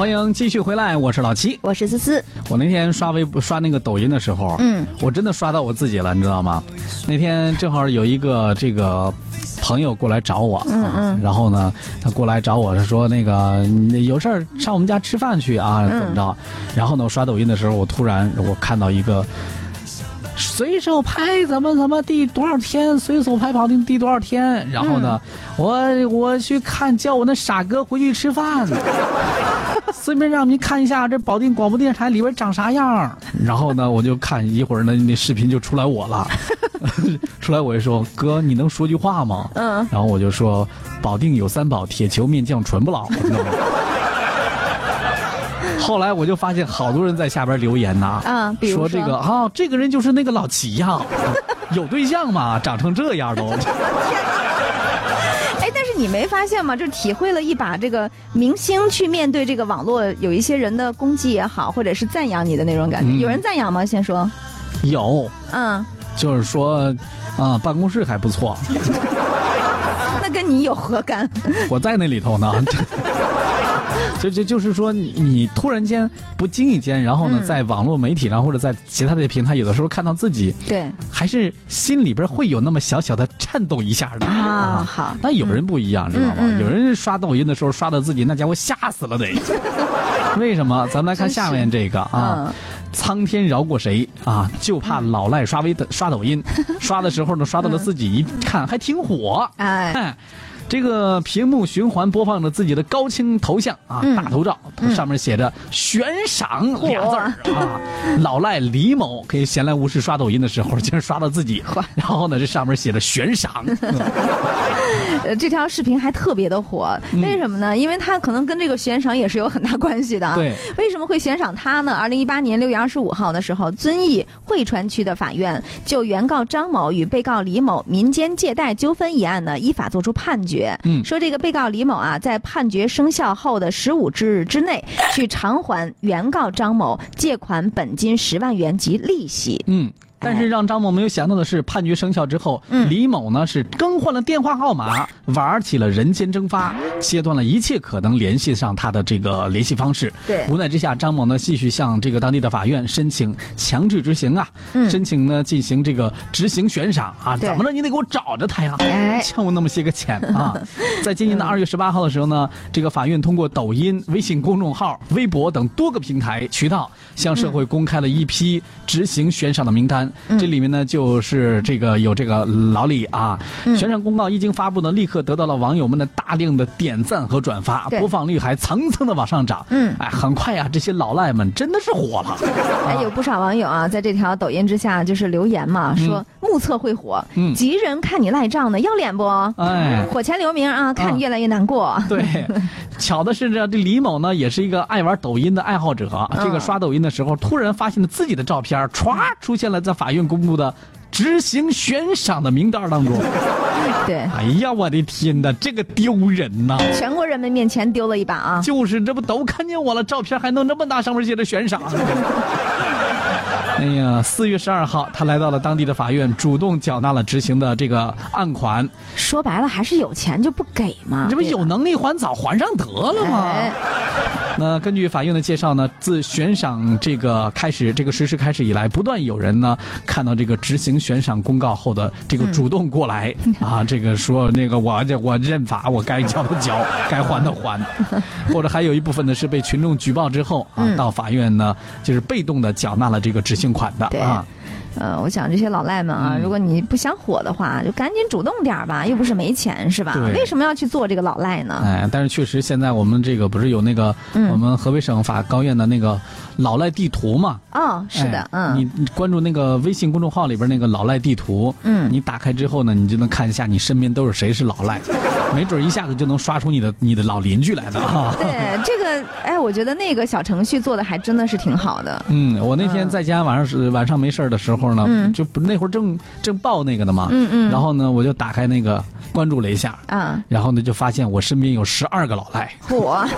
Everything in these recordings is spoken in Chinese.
欢迎继续回来，我是老七，我是思思。我那天刷微博、刷那个抖音的时候，嗯，我真的刷到我自己了，你知道吗？那天正好有一个这个朋友过来找我，嗯嗯，然后呢，他过来找我是说那个有事儿上我们家吃饭去啊，怎么着？然后呢，我刷抖音的时候，我突然我看到一个。随手拍怎么怎么地多少天？随手拍保定第多少天？然后呢，我我去看叫我那傻哥回去吃饭，顺便让您看一下这保定广播电视台里边长啥样。然后呢，我就看一会儿呢，那视频就出来我了，出来我就说哥，你能说句话吗？嗯。然后我就说保定有三宝：铁球、面酱、纯不老。后来我就发现好多人在下边留言呐，啊，说这个啊，这个人就是那个老齐呀，有对象吗？长成这样都。哎，但是你没发现吗？就体会了一把这个明星去面对这个网络，有一些人的攻击也好，或者是赞扬你的那种感觉。有人赞扬吗？先说。有。嗯。就是说，啊，办公室还不错。那跟你有何干？我在那里头呢。就就就是说，你你突然间不经意间，然后呢，在网络媒体上或者在其他的平台，有的时候看到自己，对，还是心里边会有那么小小的颤动一下的啊。好，但有人不一样，知道吗？有人刷抖音的时候刷到自己，那家伙吓死了得。为什么？咱们来看下面这个啊，苍天饶过谁啊？就怕老赖刷微刷抖音，刷的时候呢，刷到了自己，一看还挺火，哎。这个屏幕循环播放着自己的高清头像啊，大头照，上面写着“悬赏”俩字儿啊。老赖李某可以闲来无事刷抖音的时候，竟然刷到自己，然后呢，这上面写着“悬赏”。呃，这条视频还特别的火，为什么呢？因为他可能跟这个悬赏也是有很大关系的。对，为什么会悬赏他呢？二零一八年六月二十五号的时候，遵义汇川区的法院就原告张某与被告李某民间借贷纠纷一案呢，依法作出判决。嗯，说这个被告李某啊，在判决生效后的十五之日之内，去偿还原告张某借款本金十万元及利息。嗯。但是让张某没有想到的是，判决生效之后，李某呢是更换了电话号码，玩起了人间蒸发，切断了一切可能联系上他的这个联系方式。对，无奈之下，张某呢继续向这个当地的法院申请强制执行啊，申请呢进行这个执行悬赏。啊，怎么着你得给我找着他呀，欠我那么些个钱啊。在今年的二月十八号的时候呢，这个法院通过抖音、微信公众号、微博等多个平台渠道，向社会公开了一批执行悬赏的名单。这里面呢，就是这个有这个老李啊，悬赏公告一经发布呢，立刻得到了网友们的大量的点赞和转发，播放率还蹭蹭的往上涨。嗯，哎，很快呀，这些老赖们真的是火了。哎，有不少网友啊，在这条抖音之下就是留言嘛，说目测会火，嗯，急人看你赖账呢，要脸不？哎，火前留名啊，看你越来越难过。对，巧的是这这李某呢，也是一个爱玩抖音的爱好者，这个刷抖音的时候，突然发现了自己的照片，歘出现了在法院公布的执行悬赏的名单当中。对，哎呀，我的天哪，这个丢人呐！全国人民面前丢了一把啊！就是，这不都看见我了？照片还弄这么大，上面写着悬赏。哎呀，四月十二号，他来到了当地的法院，主动缴纳了执行的这个案款。说白了，还是有钱就不给嘛？这不有能力还早还上得了吗？那根据法院的介绍呢，自悬赏这个开始，这个实施开始以来，不断有人呢看到这个执行悬赏公告后的这个主动过来 啊，这个说那个我这我认罚，我该交的交，该还的还，或者还有一部分呢是被群众举报之后啊，到法院呢就是被动的缴纳了这个执行款的啊。呃，我想这些老赖们啊，如果你不想火的话，就赶紧主动点吧，又不是没钱，是吧？为什么要去做这个老赖呢？哎，但是确实现在我们这个不是有那个我们河北省法高院的那个老赖地图嘛？哦，是的，嗯，你关注那个微信公众号里边那个老赖地图，嗯，你打开之后呢，你就能看一下你身边都是谁是老赖。没准一下子就能刷出你的你的老邻居来的哈。对 这个，哎，我觉得那个小程序做的还真的是挺好的。嗯，我那天在家晚上是晚上没事的时候呢，就不那会儿正正报那个的嘛。嗯嗯。然后呢，我就打开那个关注了一下。啊。然后呢，就发现我身边有十二个老赖。我。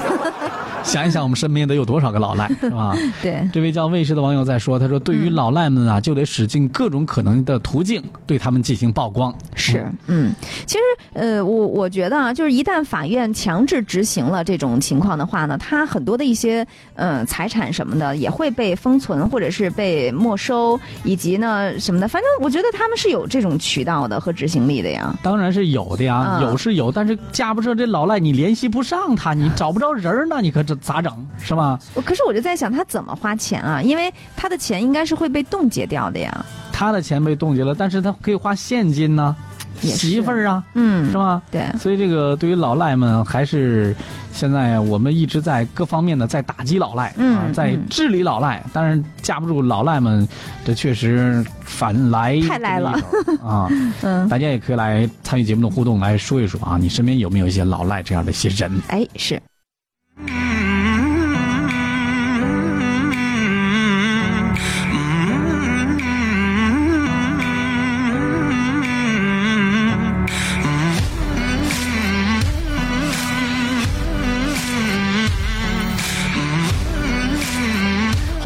想一想，我们身边得有多少个老赖，是吧？对。这位叫卫士的网友在说，他说：“对于老赖们啊，就得使尽各种可能的途径，对他们进行曝光。”是，嗯，其实，呃，我我觉得啊，就是一旦法院强制执行了这种情况的话呢，他很多的一些，呃，财产什么的也会被封存或者是被没收，以及呢什么的，反正我觉得他们是有这种渠道的和执行力的呀。当然是有的呀，有是有，但是架不住这老赖，你联系不上他，你找不着人儿，那，你可这咋整是吧？可是我就在想，他怎么花钱啊？因为他的钱应该是会被冻结掉的呀。他的钱被冻结了，但是他可以花现金呢。媳妇儿啊，嗯，是吧？对，所以这个对于老赖们，还是现在我们一直在各方面的在打击老赖啊，在治理老赖。当然架不住老赖们，这确实反来太赖了啊。嗯，大家也可以来参与节目的互动，来说一说啊，你身边有没有一些老赖这样的一些人？哎，是。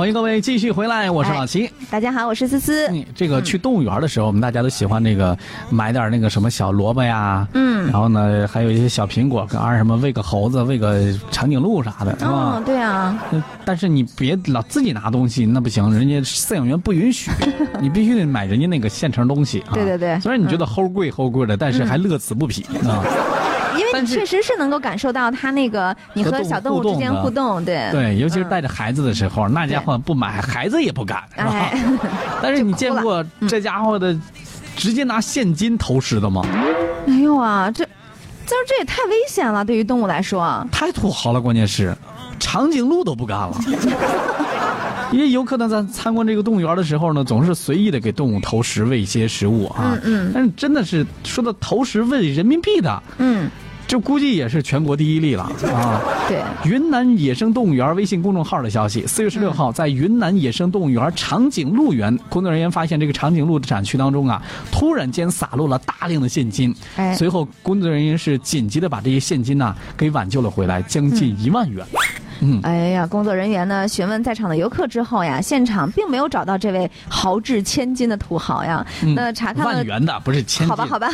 欢迎各位继续回来，我是老齐。大家好，我是思思。这个去动物园的时候，我们大家都喜欢那个买点那个什么小萝卜呀，嗯，然后呢，还有一些小苹果，跟二什么喂个猴子，喂个长颈鹿啥的，嗯，对啊。但是你别老自己拿东西，那不行，人家饲养员不允许，你必须得买人家那个现成东西。啊对对对。虽然你觉得齁贵齁贵的，但是还乐此不疲啊。因为你确实是能够感受到他那个你和小动物之间互动，对对，尤其是带着孩子的时候，那家伙不买孩子也不敢，是吧？但是你见过这家伙的直接拿现金投食的吗？没有啊，这这这也太危险了，对于动物来说。太土豪了，关键是长颈鹿都不干了。因为游客呢在参观这个动物园的时候呢，总是随意的给动物投食喂一些食物啊。嗯嗯。但是真的是说到投食喂人民币的，嗯。这估计也是全国第一例了 啊！对，云南野生动物园微信公众号的消息，四月十六号，在云南野生动物园长颈鹿园，工作人员发现这个长颈鹿的展区当中啊，突然间洒落了大量的现金。哎，随后工作人员是紧急的把这些现金呢给挽救了回来，将近一万元。嗯，哎呀，工作人员呢询问在场的游客之后呀，现场并没有找到这位豪掷千金的土豪呀。那查看了万元的不是千金。好吧，好吧。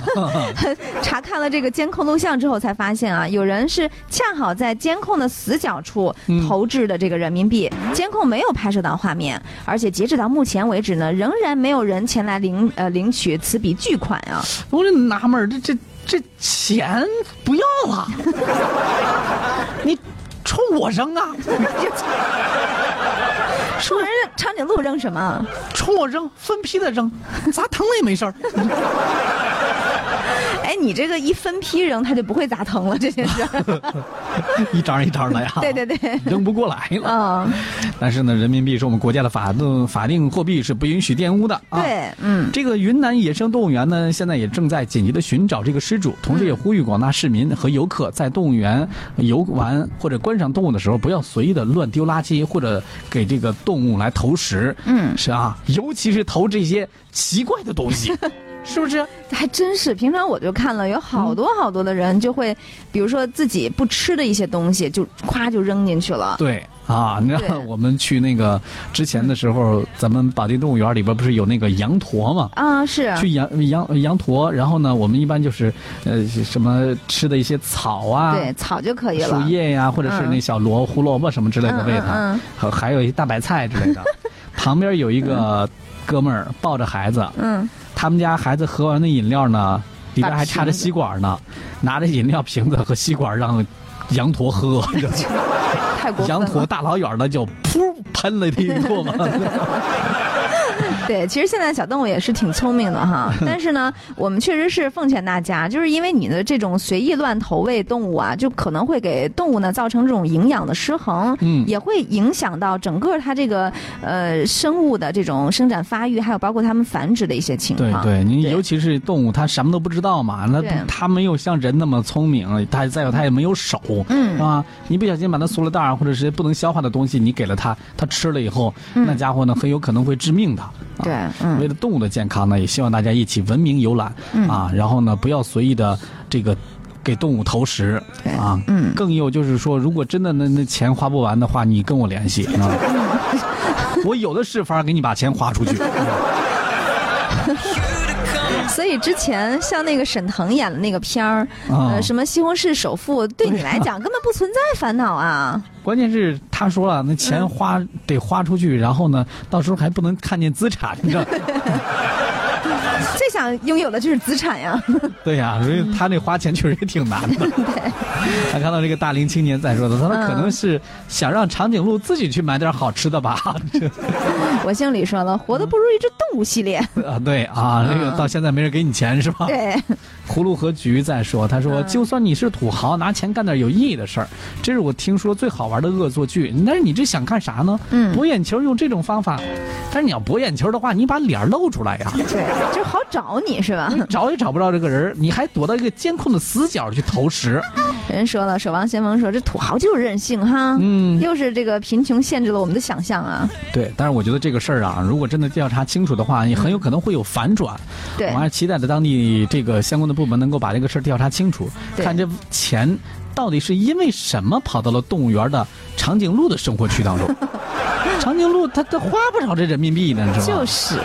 查看了这个监控录像之后，才发现啊，有人是恰好在监控的死角处投掷的这个人民币，监控没有拍摄到画面，而且截止到目前为止呢，仍然没有人前来领呃领取此笔巨款啊。我这纳闷这这这钱不要了，你。冲我扔啊！冲人长颈鹿扔什么？冲我扔，分批的扔，砸疼了也没事儿。哎，你这个一分批扔，它就不会砸疼了这件事。一张一张的呀。对对对。扔不过来了。嗯。但是呢，人民币是我们国家的法定法定货币，是不允许玷污的啊。对，嗯。这个云南野生动物园呢，现在也正在紧急的寻找这个失主，同时也呼吁广大市民和游客在动物园游玩或者观赏动物的时候，不要随意的乱丢垃圾或者给这个动物来投食。嗯。是啊，尤其是投这些奇怪的东西。是不是？还真是。平常我就看了，有好多好多的人就会，比如说自己不吃的一些东西，就咵就扔进去了。对啊，你知道我们去那个之前的时候，咱们保定动物园里边不是有那个羊驼吗？啊，是。去羊羊羊驼，然后呢，我们一般就是呃什么吃的一些草啊，对，草就可以了。树叶呀，或者是那小萝胡萝卜什么之类的喂它，还还有一些大白菜之类的。旁边有一个哥们儿抱着孩子。嗯。他们家孩子喝完的饮料呢，里边还插着吸管呢，拿着饮料瓶子和吸管让羊驼喝，羊驼大老远的就噗喷了一唾沫。对，其实现在小动物也是挺聪明的哈，但是呢，我们确实是奉劝大家，就是因为你的这种随意乱投喂动物啊，就可能会给动物呢造成这种营养的失衡，嗯，也会影响到整个它这个呃生物的这种生长发育，还有包括它们繁殖的一些情况。对对，你尤其是动物，它什么都不知道嘛，那它没有像人那么聪明，它再有它也没有手，嗯，是吧？你不小心把它塑料袋或者是不能消化的东西，你给了它，它吃了以后，那家伙呢很有可能会致命的。对，为了动物的健康呢，也希望大家一起文明游览啊，然后呢，不要随意的这个给动物投食啊。嗯，更有就是说，如果真的那那钱花不完的话，你跟我联系啊，我有的是法给你把钱花出去。所以之前像那个沈腾演的那个片儿，呃，什么《西红柿首富》，对你来讲根本不存在烦恼啊。关键是他说了，那钱花得花出去，然后呢，到时候还不能看见资产，你知道。拥有的就是资产呀。对呀，所以他那花钱确实也挺难的。对。他看到这个大龄青年在说的，他说可能是想让长颈鹿自己去买点好吃的吧。我姓李说了，活的不如一只动物系列。啊，对啊，那个到现在没人给你钱是吧？对。葫芦和菊在说，他说就算你是土豪，拿钱干点有意义的事儿，这是我听说最好玩的恶作剧。但是你这想干啥呢？嗯，博眼球用这种方法，但是你要博眼球的话，你把脸露出来呀。对，就好找你是吧？找也找不着这个人，你还躲到一个监控的死角去投食。人说了，守望先锋说这土豪就是任性哈，嗯，又是这个贫穷限制了我们的想象啊。对，但是我觉得这个事儿啊，如果真的调查清楚的话，也很有可能会有反转。对，我还期待着当地这个相关的部门能够把这个事儿调查清楚，看这钱到底是因为什么跑到了动物园的长颈鹿的生活区当中。长颈鹿它它花不少这人民币呢，是吧？就是。